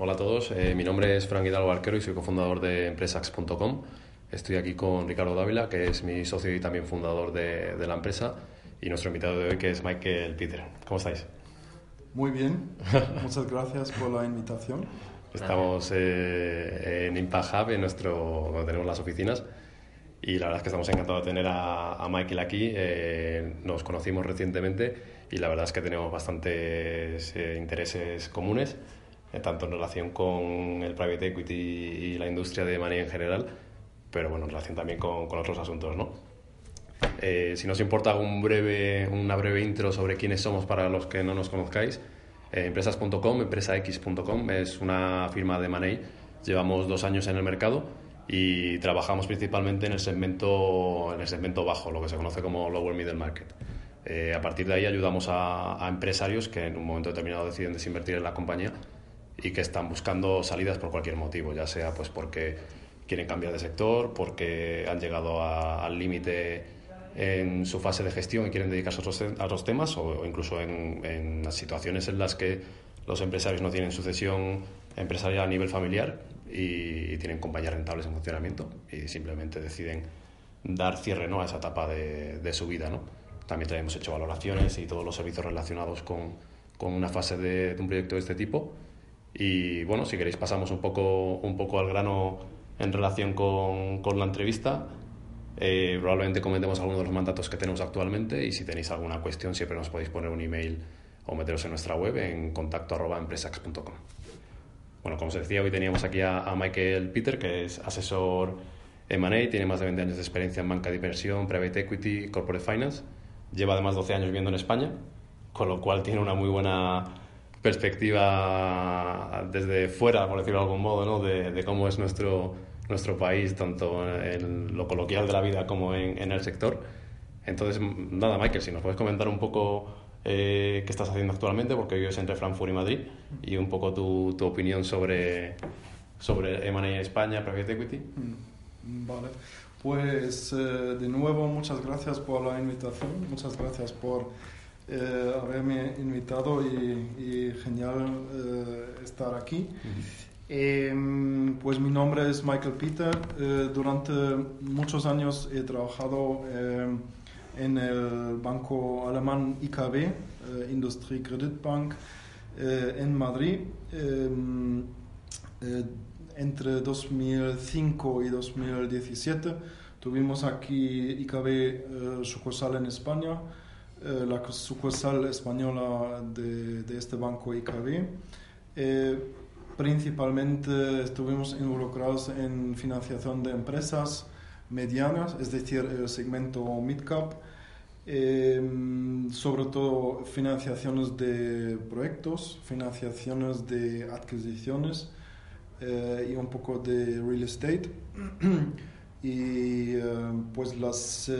Hola a todos, eh, mi nombre es Frank Hidalgo Arquero y soy cofundador de Empresax.com. Estoy aquí con Ricardo Dávila, que es mi socio y también fundador de, de, la empresa, y nuestro invitado de hoy, que es Michael Peter. ¿Cómo estáis? Muy bien, muchas gracias por la invitación. Estamos eh, en Impact Hub, en nuestro, donde tenemos las oficinas, y la verdad es que estamos encantados de tener a, a Michael aquí. Eh, nos conocimos recientemente y la verdad es que tenemos bastantes eh, intereses comunes tanto en relación con el private equity y la industria de money en general, pero bueno, en relación también con, con otros asuntos, ¿no? Eh, si nos importa un breve, una breve intro sobre quiénes somos para los que no nos conozcáis, eh, empresas.com, empresax.com, es una firma de money, llevamos dos años en el mercado y trabajamos principalmente en el segmento, en el segmento bajo, lo que se conoce como lower middle market. Eh, a partir de ahí ayudamos a, a empresarios que en un momento determinado deciden desinvertir en la compañía y que están buscando salidas por cualquier motivo, ya sea pues porque quieren cambiar de sector, porque han llegado a, al límite en su fase de gestión y quieren dedicarse a otros, a otros temas o, incluso en, en, las situaciones en las que los empresarios no tienen sucesión empresarial a nivel familiar y, y tienen compañías rentables en funcionamiento y simplemente deciden dar cierre ¿no? a esa etapa de, de su vida. ¿no? También hemos hecho valoraciones y todos los servicios relacionados con, con una fase de, de un proyecto de este tipo y bueno, si queréis pasamos un poco, un poco al grano en relación con, con la entrevista. Eh, probablemente comentemos algunos de los mandatos que tenemos actualmente y si tenéis alguna cuestión siempre nos podéis poner un email o meteros en nuestra web en contacto arroba. Bueno, como os decía, hoy teníamos aquí a, a Michael Peter, que es asesor M&A, tiene más de 20 años de experiencia en banca de inversión, private equity, corporate finance, lleva además 12 años viviendo en España, con lo cual tiene una muy buena perspectiva desde fuera, por decirlo de algún modo, ¿no? de, de cómo es nuestro, nuestro país, tanto en lo coloquial de la vida como en, en, el sector. Entonces, nada, Michael, si nos puedes comentar un poco eh, qué estás haciendo actualmente, porque vives entre Frankfurt y Madrid, y un poco tu, tu opinión sobre, sobre M&A España, Private Equity. Mm, vale, pues eh, de nuevo muchas gracias por la invitación, muchas gracias por eh, haberme invitado y, y genial eh, estar aquí. Eh, pues mi nombre es Michael Peter. Eh, durante muchos años he trabajado eh, en el banco alemán IKB, Industrie Kreditbank, en Madrid. entre 2005 y 2017 tuvimos aquí IKB sucursal en España eh, la sucursal española de, de, este banco IKB. Eh, principalmente estuvimos involucrados en financiación de empresas medianas, es decir, el segmento mid-cap, eh, sobre todo financiaciones de proyectos, financiaciones de adquisiciones y un poco de real estate. y pues las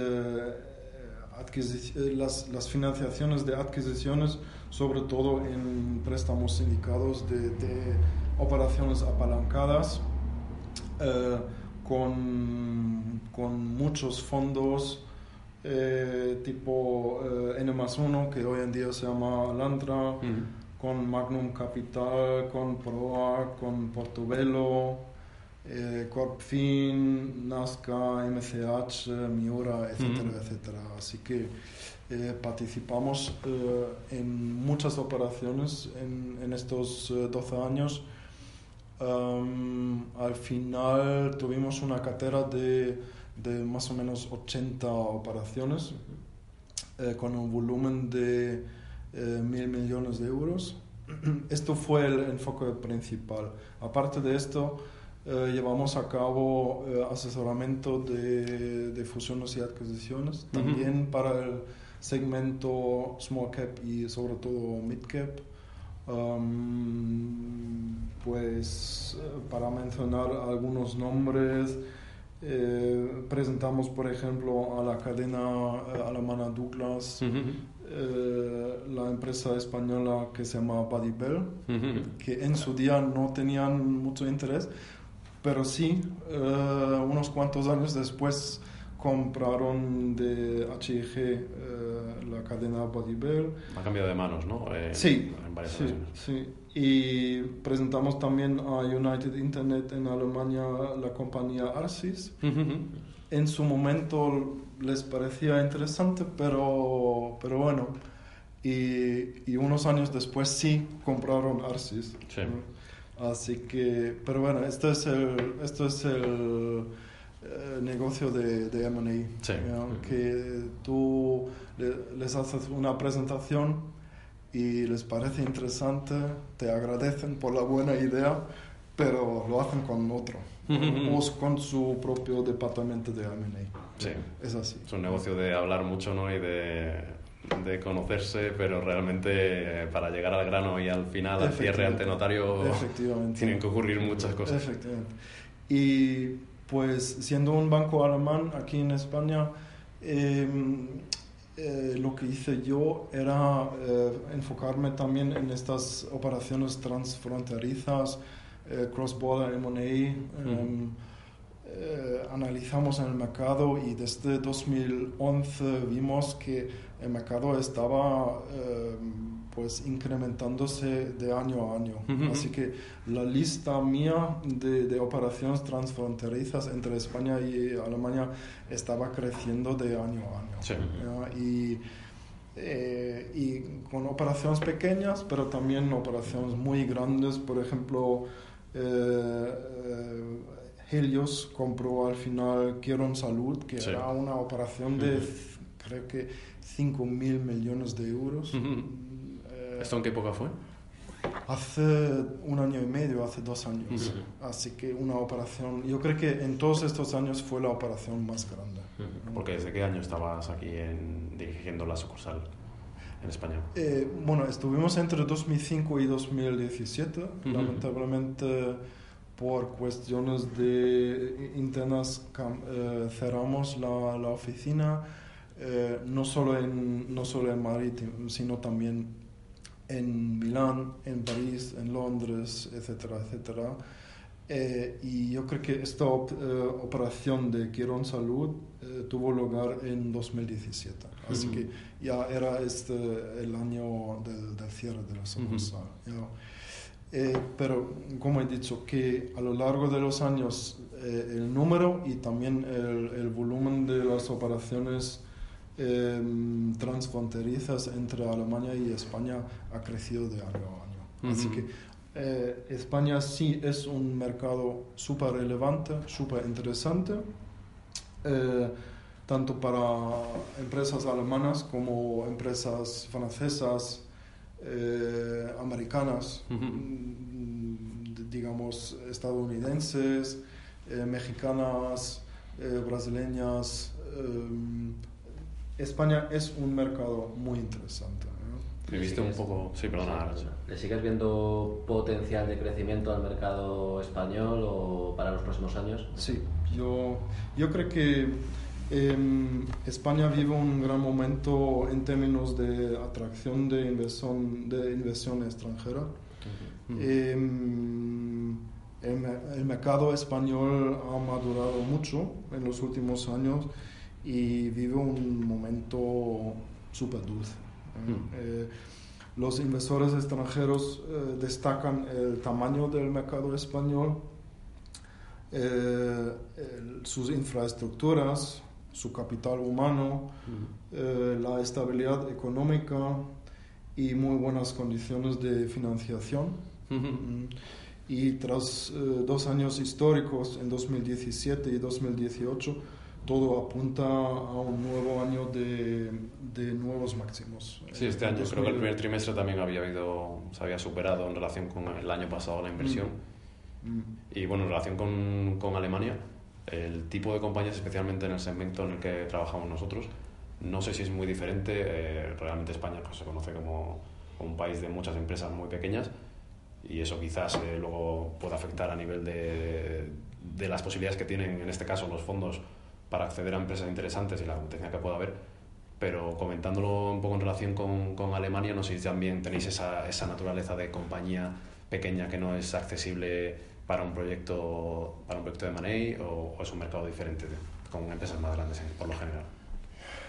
las, las, financiaciones de adquisiciones, sobre todo en préstamos sindicados de, de operaciones apalancadas, eh, con, con, muchos fondos eh, tipo eh, N más 1, que hoy en día se llama Lantra, uh -huh. con Magnum Capital, con Proa, con Portobello eh, Corpfin, Nazca, MCH, Miura, etcétera, mm. etcétera. Así que eh, participamos eh, en muchas operaciones en, en estos 12 años. Um, al final tuvimos una cartera de, de, más o menos 80 operaciones con un volumen de mil millones de euros. Esto fue el enfoque principal. Aparte de esto, eh, llevamos a cabo eh, asesoramiento de, de, fusiones y adquisiciones, uh -huh. también para el segmento small cap y sobre todo mid cap. Um, pues para mencionar algunos nombres, presentamos por ejemplo a la cadena alemana Douglas, la empresa española que se llama Buddy Bell, que en su día no tenían mucho interés, pero sí, unos cuantos años después compraron de HIG eh, la cadena Bodybell. Ha cambiado de manos, ¿no? Eh, sí, sí, sí, Y presentamos también a United Internet en Alemania la compañía Arsis. En su momento les parecía interesante, pero, pero bueno. Y, y unos años después sí compraron Arsis. Sí. Así que, pero bueno, esto es el, esto es el eh, negocio de, de M&A, que tú les haces una presentación y les parece interesante, te agradecen por la buena idea, pero lo hacen con otro, o con su propio departamento de M&A. Sí. Es así. Es un negocio de hablar mucho ¿no? y de, de conocerse, pero realmente eh, para llegar al grano y al final, al cierre ante notario, tienen que ocurrir muchas cosas. Efectivamente. Y pues siendo un banco alemán aquí en España, em, eh, lo que hice yo era eh, enfocarme también en estas operaciones transfronterizas, cross-border M&A. Em, analizamos el mercado y desde 2011 vimos que el mercado estaba em, pues incrementándose de año a año. Así que la lista mía de, de, operaciones transfronterizas entre España y Alemania estaba creciendo de año a año. Y, eh, y, con operaciones pequeñas, pero también operaciones muy grandes. Por ejemplo, eh, eh, Helios compró al final Quieron Salud, que era una operación de, creo que, 5 mil millones de euros. ¿Esto en qué época fue? Hace un año y medio, hace dos años. Así que una operación, yo creo que en todos estos años fue la operación más grande. Porque ¿desde qué año estabas aquí en, dirigiendo la sucursal en España? Eh, bueno, estuvimos entre 2005 y 2017. Lamentablemente por cuestiones de internas eh, cerramos la, la oficina, eh, no, solo en, no solo en Madrid, sino también en Milán, en París, en Londres, etcétera, etcétera. Eh, y yo creo que esta eh, operación de Quirón Salud tuvo lugar en 2017. Así que ya era este el año del, cierre de la sucursal. pero, como he dicho, que a lo largo de los años el número y también el, el volumen de las operaciones Em, transfronterizas entre Alemania y España ha crecido de año a año. Así que eh, España sí es un mercado súper relevante, súper interesante, eh, tanto para empresas alemanas como empresas francesas, eh, americanas, mm, digamos, estadounidenses, mexicanas, brasileñas. Em, España es un mercado muy interesante. ¿Me viste un poco? Sí, perdona. ¿Le sigues viendo potencial de crecimiento al mercado español o para los próximos años? Sí, yo, yo creo que em, España vive un gran momento en términos de atracción de inversión, de inversión extranjera. Em, el, el mercado español ha madurado mucho en los últimos años y vive un momento súper dulce. Mm. Eh, los inversores extranjeros eh, destacan el tamaño del mercado español, eh, sus infraestructuras, su capital humano, mm. la estabilidad económica y muy buenas condiciones de financiación. Mm. Y tras dos años históricos, en 2017 y 2018, todo apunta a un nuevo año de, de nuevos máximos. Sí, este año creo que el primer trimestre también había habido, se había superado en relación con el año pasado la inversión. Mm. Mm. Y bueno, en relación con, con, Alemania, el tipo de compañías, especialmente en el segmento en el que trabajamos nosotros, no sé si es muy diferente. Eh, realmente España pues, se conoce como un país de muchas empresas muy pequeñas y eso quizás eh, luego pueda afectar a nivel de, de, las posibilidades que tienen, en este caso, los fondos para acceder a empresas interesantes y la competencia que pueda haber. Pero comentándolo un poco en relación con, con Alemania, no sé si también tenéis esa, esa naturaleza de compañía pequeña que no es accesible para un proyecto, para un proyecto de money o, o es un mercado diferente con empresas más grandes por lo general.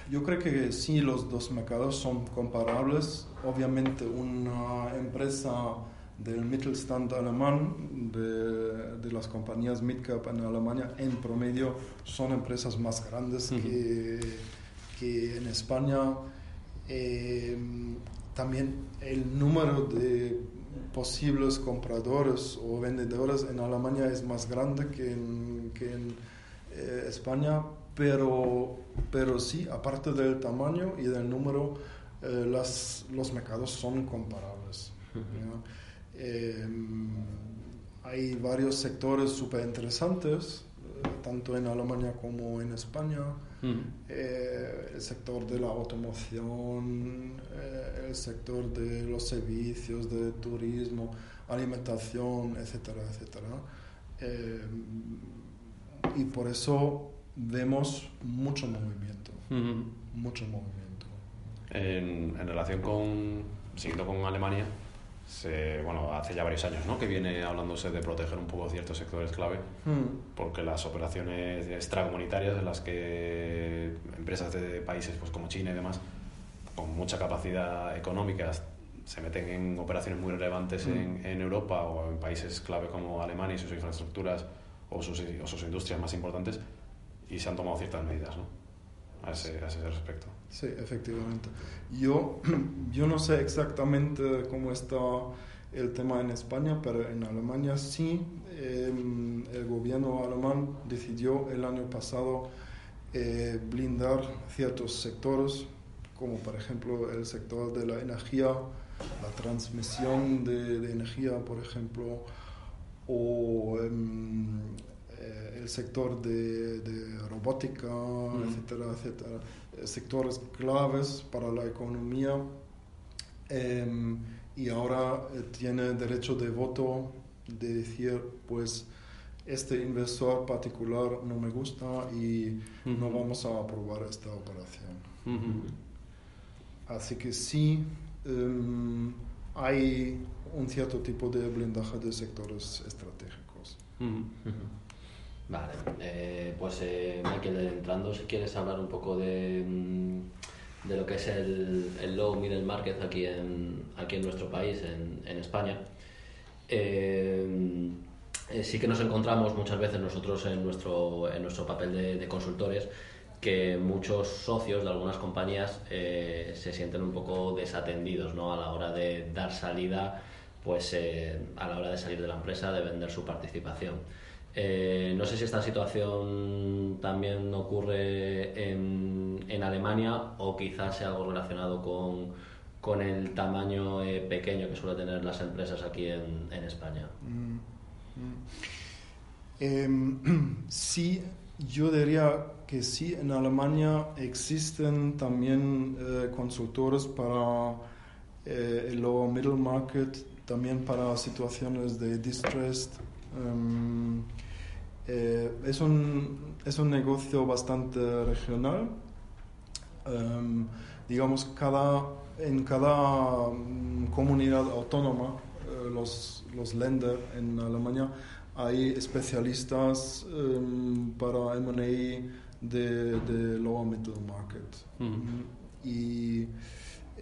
Yo creo que sí, los dos mercados son comparables. Obviamente una empresa del Mittelstand alemán, de, de las compañías midcap en Alemania, en promedio son empresas más grandes que, que, en España. Eh, también el número de posibles compradores o vendedores en Alemania es más grande que en, que en eh, España, pero, pero sí, aparte del tamaño y del número, eh, las, los mercados son comparables. Eh, hay varios sectores súper interesantes, tanto en Alemania como en España. el sector de la automoción, el sector de los servicios, de turismo, alimentación, etcétera, etcétera. y por eso vemos mucho movimiento, mucho movimiento. En, en, relación con, siguiendo con Alemania, se, bueno, hace ya varios años ¿no? que viene hablándose de proteger un poco ciertos sectores clave, porque las operaciones extracomunitarias en las que empresas de países pues, como China y demás, con mucha capacidad económica, se meten en operaciones muy relevantes en, en, Europa o en países clave como Alemania y sus infraestructuras o sus, o sus industrias más importantes, y se han tomado ciertas medidas ¿no? A, ese, a ese respecto. Sí, efectivamente. Yo, yo no sé exactamente cómo está el tema en España, pero en Alemania sí. Eh, el gobierno alemán decidió el año pasado eh, blindar ciertos sectores, como por ejemplo el sector de la energía, la transmisión de, de energía, por ejemplo, o eh, el sector de, de robótica, etcétera, etcétera, sectores claves para la economía. Eh, y ahora eh, tiene derecho de voto de decir, pues, este inversor particular no me gusta y no vamos a aprobar esta operación. Así que sí, um, hay un cierto tipo de blindaje de sectores estratégicos. Vale, eh, pues eh, Michael, entrando, si quieres hablar un poco de, mm, de lo que es el, el, low middle market aquí en, aquí en nuestro país, en, en España. Eh, eh, sí que nos encontramos muchas veces nosotros en nuestro, en nuestro papel de, consultores que muchos socios de algunas compañías eh, se sienten un poco desatendidos ¿no? a la hora de dar salida, pues a la hora de salir de la empresa, de vender su participación. Eh, no sé si esta situación también ocurre en, en, Alemania o quizás sea algo relacionado con, con el tamaño eh, pequeño que suelen tener las empresas aquí en, en España. Mm, mm. Eh, sí, yo diría que sí, en Alemania existen también eh, consultores para el lower middle market, también para situaciones de distressed. Um, eh, es, un, es un negocio bastante regional. Um, digamos, cada, en cada um, comunidad autónoma, uh, los, los Länder en Alemania, hay especialistas um, para M&A de, de lower middle market. -huh. Y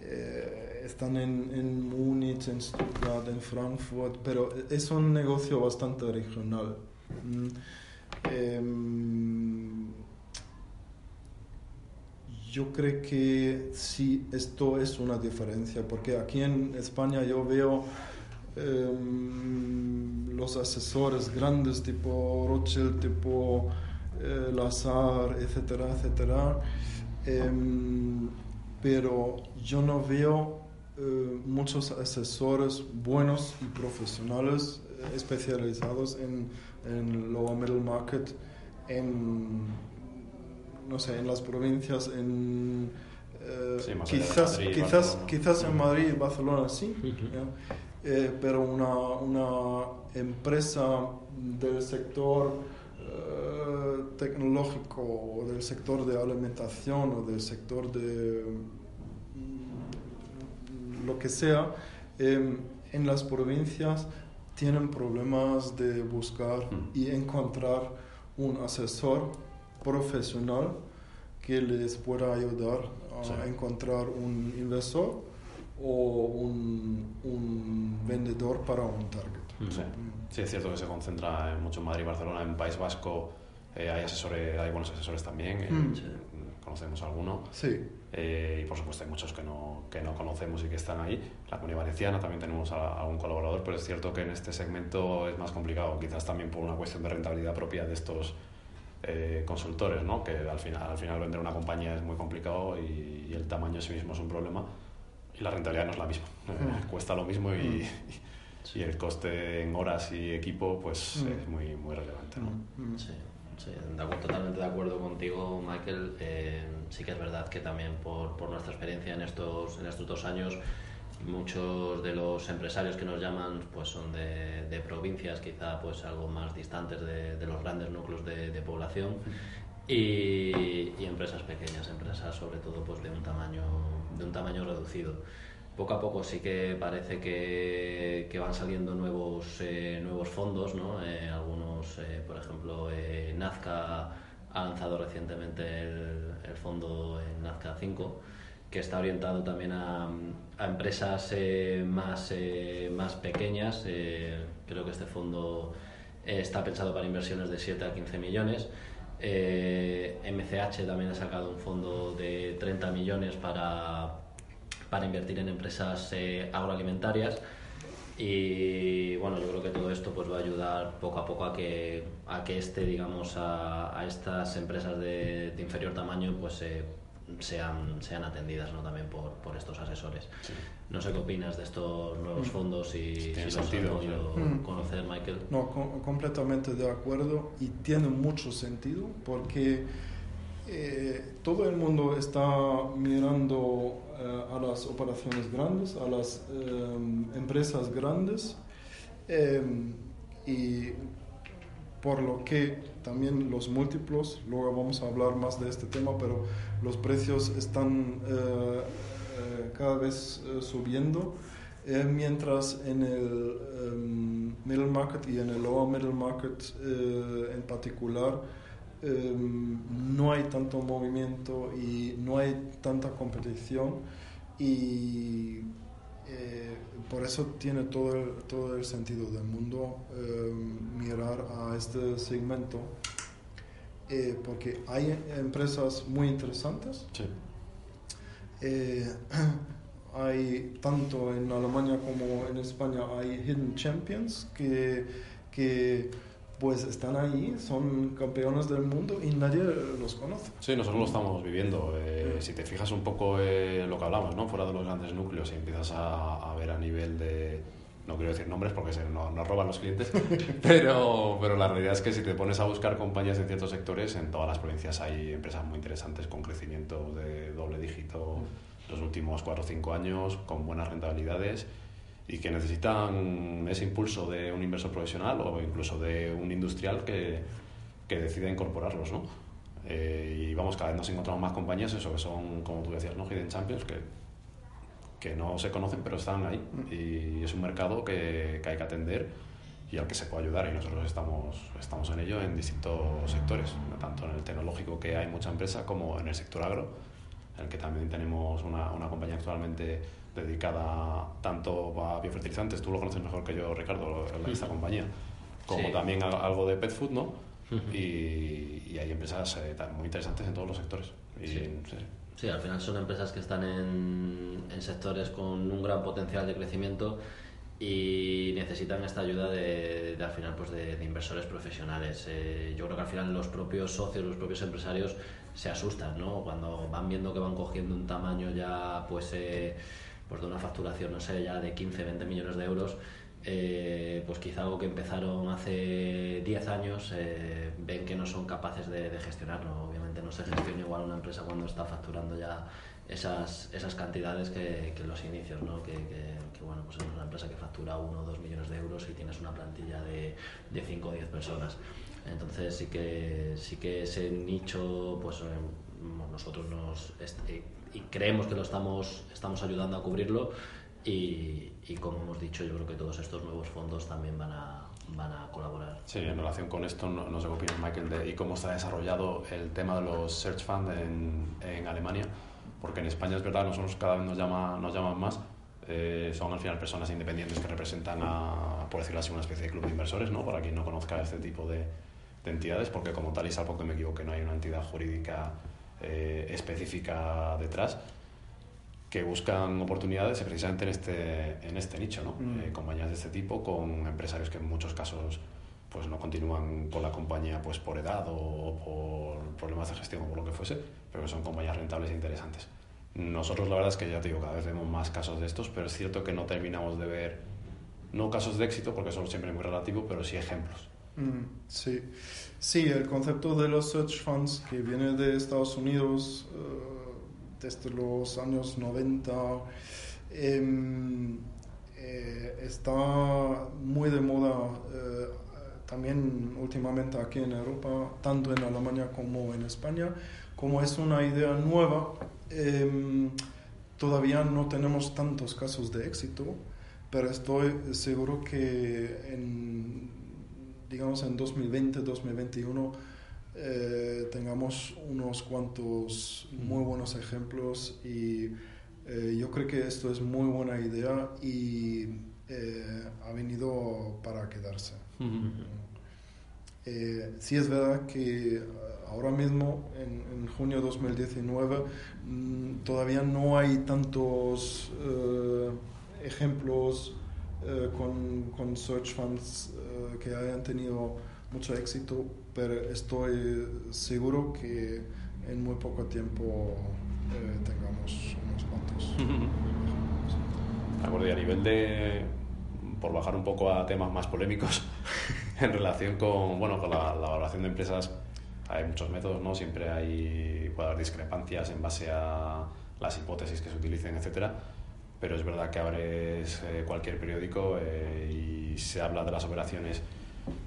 eh, están en, en Múnich, en Stuttgart, en Frankfurt, pero es un negocio bastante regional. Eh, yo creo que sí, esto es una diferencia, porque aquí en España yo veo eh, los asesores grandes tipo Rothschild, tipo eh, Lazar, etcétera, etcétera, em, pero yo no veo eh, muchos asesores buenos y profesionales eh, especializados en, en lower middle market en no sé en las provincias en Sí, de quizás Madrid quizás Barcelona. quizás en Madrid y Barcelona sí ¿ya? eh, pero una, una, empresa del sector eh, tecnológico o del sector de alimentación o del sector de mm, lo que sea, em, en las provincias tienen problemas de buscar Mm. y encontrar un asesor profesional que les pueda ayudar a Sí. encontrar un inversor o un, un vendedor para un target. Sí. Sí, es cierto que se concentra en mucho en Madrid y Barcelona. En País Vasco eh, hay asesores, hay buenos asesores también. eh, Mm. Conocemos alguno. Sí, Eh, y por supuesto hay muchos que no, que no conocemos y que están ahí. La comunidad valenciana también tenemos a, algún colaborador, pero es cierto que en este segmento es más complicado, quizás también por una cuestión de rentabilidad propia de estos eh, consultores, ¿no? que al final, al final vender una compañía es muy complicado y, y el tamaño en sí mismo es un problema y la rentabilidad no es la misma. Eh, Mm. cuesta lo mismo y, y el coste en horas y equipo pues Mm. es muy, muy relevante. ¿no? Mm. Sí, sí, totalmente de acuerdo contigo, Michael. Eh, sí que es verdad que también por, por nuestra experiencia en estos, en estos dos años, muchos de los empresarios que nos llaman pues son de, de provincias quizá pues algo más distantes de, de los grandes núcleos de, de población y, y empresas pequeñas, empresas sobre todo pues de un tamaño, de un tamaño reducido poco a poco sí que parece que, van saliendo nuevos, eh, nuevos fondos, ¿no? Eh, algunos, eh, por ejemplo, Nazca ha lanzado recientemente el, el fondo Nazca 5, que está orientado también a, a empresas más, más pequeñas. Creo que este fondo está pensado para inversiones de 7 a 15 millones. MCH también ha sacado un fondo de 30 millones para, para invertir en empresas eh, agroalimentarias y bueno yo creo que todo esto pues va a ayudar poco a poco a que a que este digamos a, a estas empresas de, de inferior tamaño pues eh, sean sean atendidas ¿no? también por, por estos asesores no sé qué opinas de estos nuevos fondos y Sí, si tiene los has sentido, podido sí. Mm. conocer Michael No, co- completamente de acuerdo y tiene mucho sentido porque eh, todo el mundo está mirando eh, a las operaciones grandes, a las eh, empresas grandes eh, y por lo que también los múltiplos, luego vamos a hablar más de este tema, pero los precios están cada vez subiendo, mientras en el middle market y en el lower middle market eh, en particular em, no hay tanto movimiento y no hay tanta competición y eh, por eso tiene todo el, todo el sentido del mundo eh, mirar a este segmento eh, porque hay empresas muy interesantes Sí. eh, hay tanto en Alemania como en España hay hidden champions que, que pues están ahí, son campeones del mundo y nadie los conoce. Sí, nosotros lo estamos viviendo. Eh, si te fijas un poco eh, lo que hablamos, ¿no? fuera de los grandes núcleos y empiezas a, a ver a nivel de... No quiero decir nombres porque se nos, nos roban los clientes, pero, pero la realidad es que si te pones a buscar compañías en ciertos sectores, en todas las provincias hay empresas muy interesantes con crecimiento de doble dígito los últimos 4 o 5 años, con buenas rentabilidades y que necesitan ese impulso de un inversor profesional o incluso de un industrial que, que decida incorporarlos, ¿no? Eh, y vamos, cada vez nos encontramos más compañías, eso que son, como tú decías, ¿no? Hidden Champions, que, que no se conocen pero están ahí. Y es un mercado que, que hay que atender y al que se puede ayudar y nosotros estamos, estamos en ello en distintos sectores, tanto en el tecnológico que hay mucha empresa como en el sector agro, en el que también tenemos una, una compañía actualmente dedicada tanto a biofertilizantes, tú lo conoces mejor que yo, Ricardo, esta compañía, como Sí. también a- algo de pet food, ¿no? y, y hay empresas eh, muy interesantes en todos los sectores. Y, Sí. sí. Sí, al final son empresas que están en, en sectores con un gran potencial de crecimiento y necesitan esta ayuda de, de, al final pues de, de inversores profesionales. Eh, yo creo que al final los propios socios, los propios empresarios se asustan, ¿no? Cuando van viendo que van cogiendo un tamaño ya pues, eh, pues de una facturación, no sé, ya de 15, 20 millones de euros, eh, pues quizá algo que empezaron hace 10 años eh, ven que no son capaces de, de gestionarlo. Obviamente no se gestiona igual una empresa cuando está facturando ya esas, esas cantidades que, que los inicios, ¿no? que, que, bueno, pues es una empresa que factura 1 o 2 millones de euros y tienes una plantilla de, de 5 o 10 personas. Entonces sí que, sí que ese nicho, pues nosotros nos eh, y creemos que lo estamos, estamos ayudando a cubrirlo y, y, como hemos dicho, yo creo que todos estos nuevos fondos también van a, van a colaborar. Sí, en relación con esto, no, no sé qué opinas, Michael, de, y cómo está desarrollado el tema de los search funds en, en Alemania, porque en España es verdad, nosotros cada vez nos, llama, nos llaman más, eh, son al final personas independientes que representan a, por decirlo así, una especie de club de inversores, ¿no? Para quien no conozca este tipo de, de entidades, porque como tal, y salvo que me equivoque, no hay una entidad jurídica eh, específica detrás que buscan oportunidades precisamente en este, en este nicho, ¿no? Mm. Eh, compañías de este tipo con empresarios que en muchos casos pues no continúan con la compañía pues por edad o, por problemas de gestión o por lo que fuese, pero que son compañías rentables e interesantes. Nosotros la verdad es que ya te digo, cada vez vemos más casos de estos, pero es cierto que no terminamos de ver, no casos de éxito, porque son siempre muy relativos, pero sí ejemplos. Mm, sí. sí, el concepto de los search funds que viene de Estados Unidos uh, desde los años 90 em, eh, está muy de moda eh, también últimamente aquí en Europa, tanto en Alemania como en España. Como es una idea nueva, em, todavía no tenemos tantos casos de éxito, pero estoy seguro que en digamos, en 2020, 2021 eh, tengamos unos cuantos muy buenos ejemplos y eh, yo creo que esto es muy buena idea y eh, ha venido para quedarse. sí es verdad que ahora mismo, en, en junio 2019, mm, todavía no hay tantos ejemplos con, con, search funds que hayan tenido mucho éxito, pero estoy seguro que en muy poco tiempo eh, tengamos unos cuantos. Y a nivel de, por bajar un poco a temas más polémicos, en relación con, bueno, con la, la, valoración de empresas, hay muchos métodos, ¿no? Siempre hay, puede haber discrepancias en base a las hipótesis que se utilicen, etcétera pero es verdad que abres eh, cualquier periódico eh, y se habla de las operaciones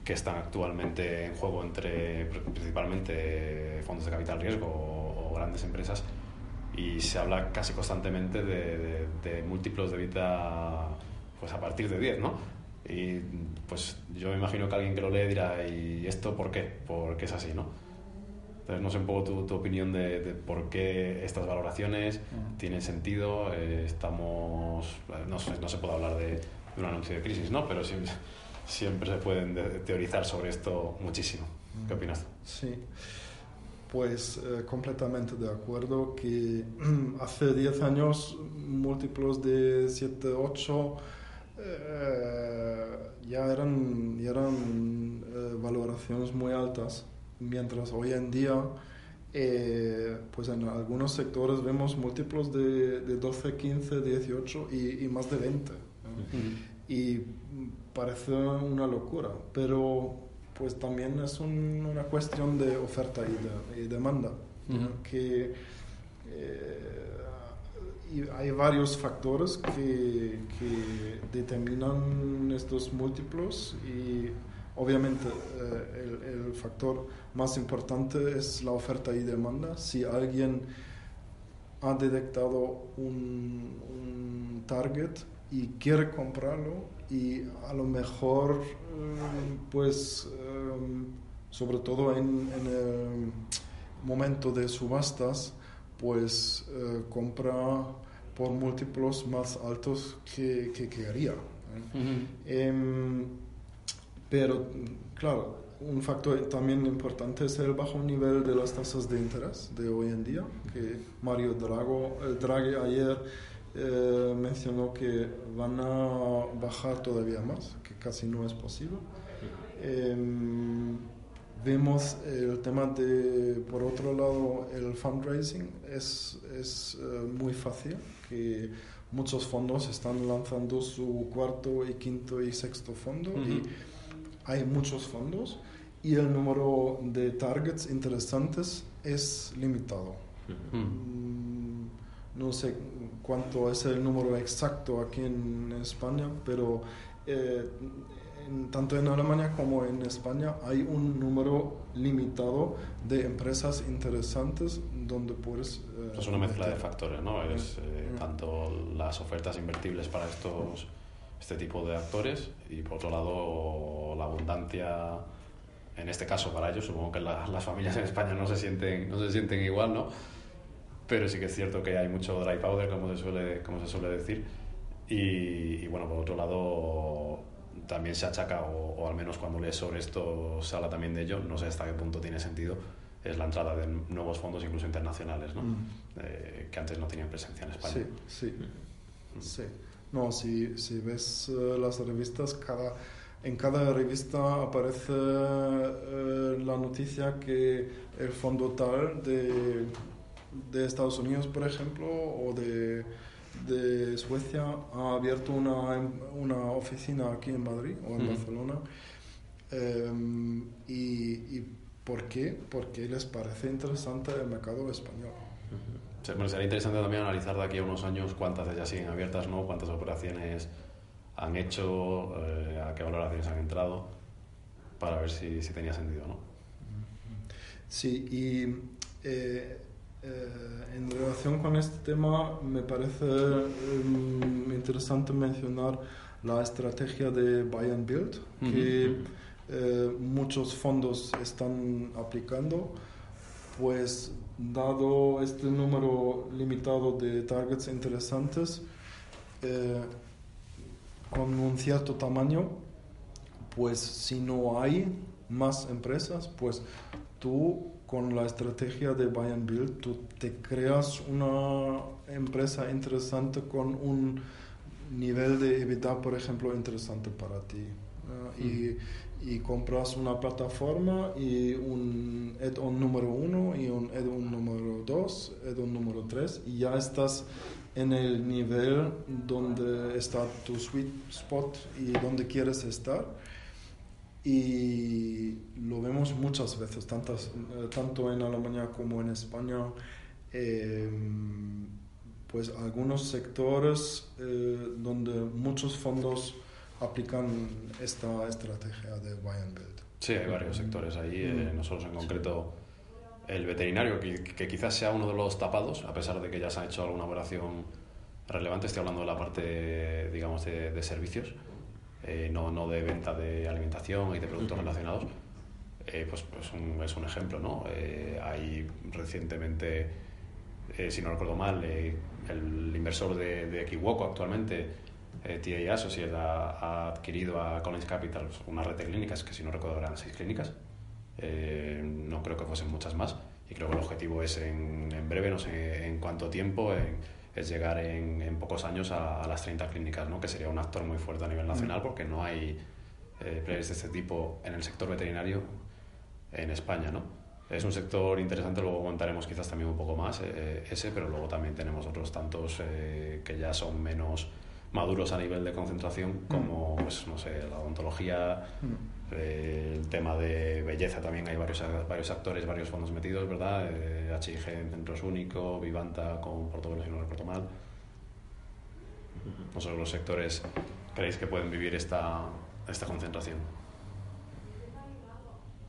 que están actualmente en juego entre principalmente fondos de capital riesgo o, grandes empresas y se habla casi constantemente de, de, múltiplos de vida pues a partir de 10, ¿no? Y pues yo me imagino que alguien que lo lee dirá, ¿y esto por qué? Porque es así, ¿no? Entonces, no sé un poco tu, tu opinión de, de, por qué estas valoraciones uh tienen sentido. Eh, estamos, no, no, se puede hablar de, de, un anuncio de crisis, ¿no? Pero siempre, siempre se pueden de, teorizar sobre esto muchísimo. ¿Qué opinas? Sí, pues eh, completamente de acuerdo que hace 10 años múltiplos de 7, 8 eh, ya eran, ya eran eh, valoraciones muy altas mientras hoy en día, eh, pues en algunos sectores vemos múltiplos de, de 12, 15, 18 y, y más de 20. ¿no? Uh-huh. Y parece una locura, pero pues también es un, una cuestión de oferta y, de, y demanda, que eh, y hay varios factores que, que determinan estos múltiplos y Obviamente eh, el, el, factor más importante es la oferta y demanda. Si alguien ha detectado un, un target y quiere comprarlo y a lo mejor eh, pues eh, sobre todo en, en, el momento de subastas pues compra por múltiplos más altos que, que quería. Uh -huh. Eh, pero, claro, un factor también importante es el bajo nivel de las tasas de interés de hoy en día, que Mario Drago, eh, Draghi ayer eh, mencionó que van a bajar todavía más, que casi no es posible. Eh, vemos el tema de, por otro lado, el fundraising es, es uh, muy fácil, que muchos fondos están lanzando su cuarto y quinto y sexto fondo uh -huh. y hay muchos fondos y el número de targets interesantes es limitado. Uh -huh. no sé cuánto es el número exacto aquí en España, pero eh, tanto en Alemania como en España hay un número limitado de empresas interesantes donde puedes... Eh, es una mezcla de factores, ¿no? Es eh, tanto las ofertas invertibles para estos, este tipo de actores y por otro lado la abundancia, en este caso para ellos, supongo que las familias en España no se sienten, no se sienten igual, ¿no? Pero sí que es cierto que hay mucho dry powder, como se suele, como se suele decir. Y, y bueno, por otro lado, también se achaca, o, al menos cuando lees sobre esto se habla también de ello, no sé hasta qué punto tiene sentido, es la entrada de nuevos fondos, incluso internacionales, ¿no? Mm. Eh, que antes no tenían presencia en España. Sí, sí. Mm. sí. No, si, si ves eh, las revistas, cada, en cada revista aparece eh, la noticia que el fondo tal de, de Estados Unidos, por ejemplo, o de de Suecia ha abierto una, una oficina aquí en Madrid o en Barcelona. Em, y, y, por qué? Porque les parece interesante el mercado español. Sería interesante también analizar de aquí a unos años cuántas de ellas siguen abiertas, ¿no? cuántas operaciones han hecho, eh, a qué valoraciones han entrado, para ver si, si tenía sentido. ¿no? Sí, y eh, eh, en relación con este tema, me parece em, interesante mencionar la estrategia de Buy and Build, que eh, muchos fondos están aplicando, pues dado este número limitado de targets interesantes, eh, con un cierto tamaño, pues si no hay más empresas, pues tú con la estrategia de Buy and Build, tú te creas una empresa interesante con un nivel de EBITDA, por ejemplo, interesante para ti. y, y, compras una plataforma y un add-on número uno y un add-on número dos, add-on número tres, y ya estás en el nivel donde está tu sweet spot y donde quieres estar. Y lo vemos muchas veces, tantas, eh, tanto en Alemania como en España, em, pues algunos sectores eh, donde muchos fondos aplican esta estrategia de buy and build. Sí, hay varios sectores ahí, eh, mm. nosotros en concreto el veterinario, que, que, quizás sea uno de los tapados, a pesar de que ya se ha hecho alguna operación relevante, estoy hablando de la parte, digamos, de, de servicios eh, no, no, de venta de alimentación y de productos relacionados, eh, pues, pues es un ejemplo. ¿no? Eh, hay recientemente, si no recuerdo mal, el inversor de, de Equivoco actualmente, TA Associates, ha, ha, adquirido a Collins Capital una red de clínicas, que si no recuerdo eran seis clínicas, no creo que fuesen muchas más, y creo que el objetivo es en, en breve, no sé en cuánto tiempo, en, es llegar en, en pocos años a, a, las 30 clínicas, ¿no? que sería un actor muy fuerte a nivel nacional mm. porque no hay eh, players de este tipo en el sector veterinario en España. ¿no? Es un sector interesante, luego comentaremos quizás también un poco más eh, ese, pero luego también tenemos otros tantos eh, que ya son menos maduros a nivel de concentración, mm. como, pues, no sé, la odontología, mm. eh, el tema de belleza también hay varios, varios actores, varios fondos metidos, ¿verdad? Eh, HIG en Centros Único, Vivanta con Portobelo, si no recuerdo mal. No los sectores creéis que pueden vivir esta, esta concentración.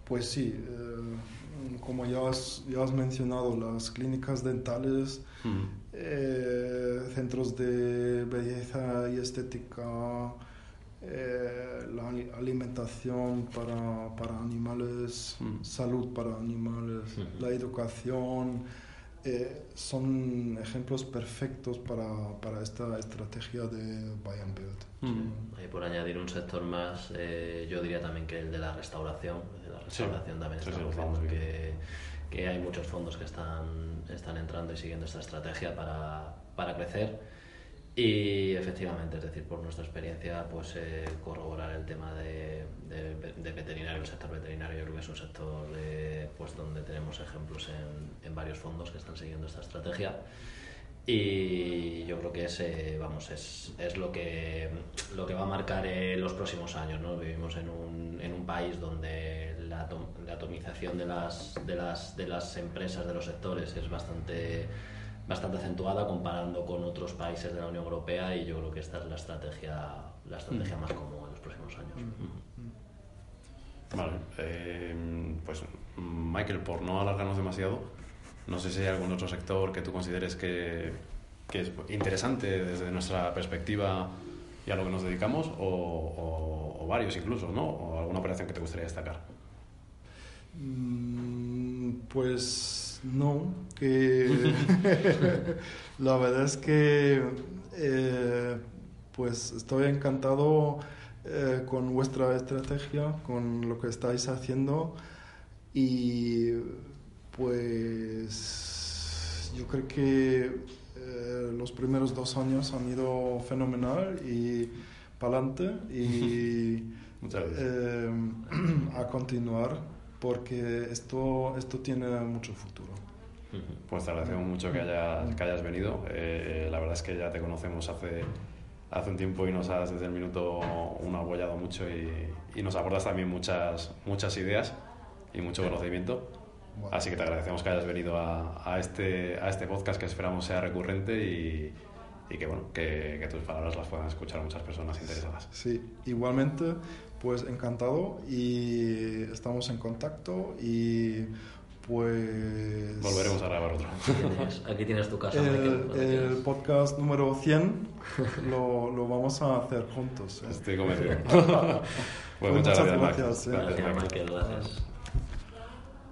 Pues sí, eh, como ya has, ya has mencionado, las clínicas dentales eh, centros de belleza y estética, eh, la alimentación para, para animales, mm. salud para animales, la educación, eh, son ejemplos perfectos para, para, esta estrategia de buy and build. Mm. por añadir un sector más, yo diría también que el de la restauración. la restauración también está que que hay muchos fondos que están, están entrando y siguiendo esta estrategia para, para crecer. Y efectivamente, es decir, por nuestra experiencia, pues eh, corroborar el tema de, de, veterinario, el sector veterinario, yo creo que es un sector pues donde tenemos ejemplos en, en, varios fondos que están siguiendo esta estrategia. Y yo creo que ese, vamos, es, es lo, que, lo que va a marcar eh, los próximos años. ¿no? Vivimos en un, en un país donde la, la atomización de las, de, las, de las empresas, de los sectores, es bastante bastante acentuada comparando con otros países de la Unión Europea y yo creo que esta es la estrategia, la estrategia más común en los próximos años. Vale, eh, pues Michael, por no alargarnos demasiado, no sé si hay algún otro sector que tú consideres que, que es interesante desde nuestra perspectiva y a lo que nos dedicamos, o, o- o varios incluso, ¿no? O alguna operación que te gustaría destacar. Mm, Pues no, que la verdad es que eh, pues estoy encantado eh, con vuestra estrategia, con lo que estáis haciendo. Y pues yo creo que eh, los primeros dos años han ido fenomenal y para adelante y a continuar porque esto, esto tiene mucho futuro. Pues te agradecemos mucho que hayas, que hayas venido. Eh, la verdad es que ya te conocemos hace, hace un tiempo y nos has desde el minuto uno apoyado mucho y, y nos aportas también muchas, muchas ideas y mucho conocimiento. Bueno. Así que te agradecemos que hayas venido a, a este, a este podcast que esperamos sea recurrente y, y que, bueno, que, que tus palabras las puedan escuchar muchas personas interesadas. Sí, igualmente, pues encantado y estamos en contacto y pues... Volveremos a grabar otro. Tienes- aquí tienes tu casa, El, el podcast número 100 lo, lo vamos a hacer juntos. ¿eh? Estoy convencido. Pues pues muchas muchas gracias, gracias, eh. Gracias, Gracias. Michael, gracias.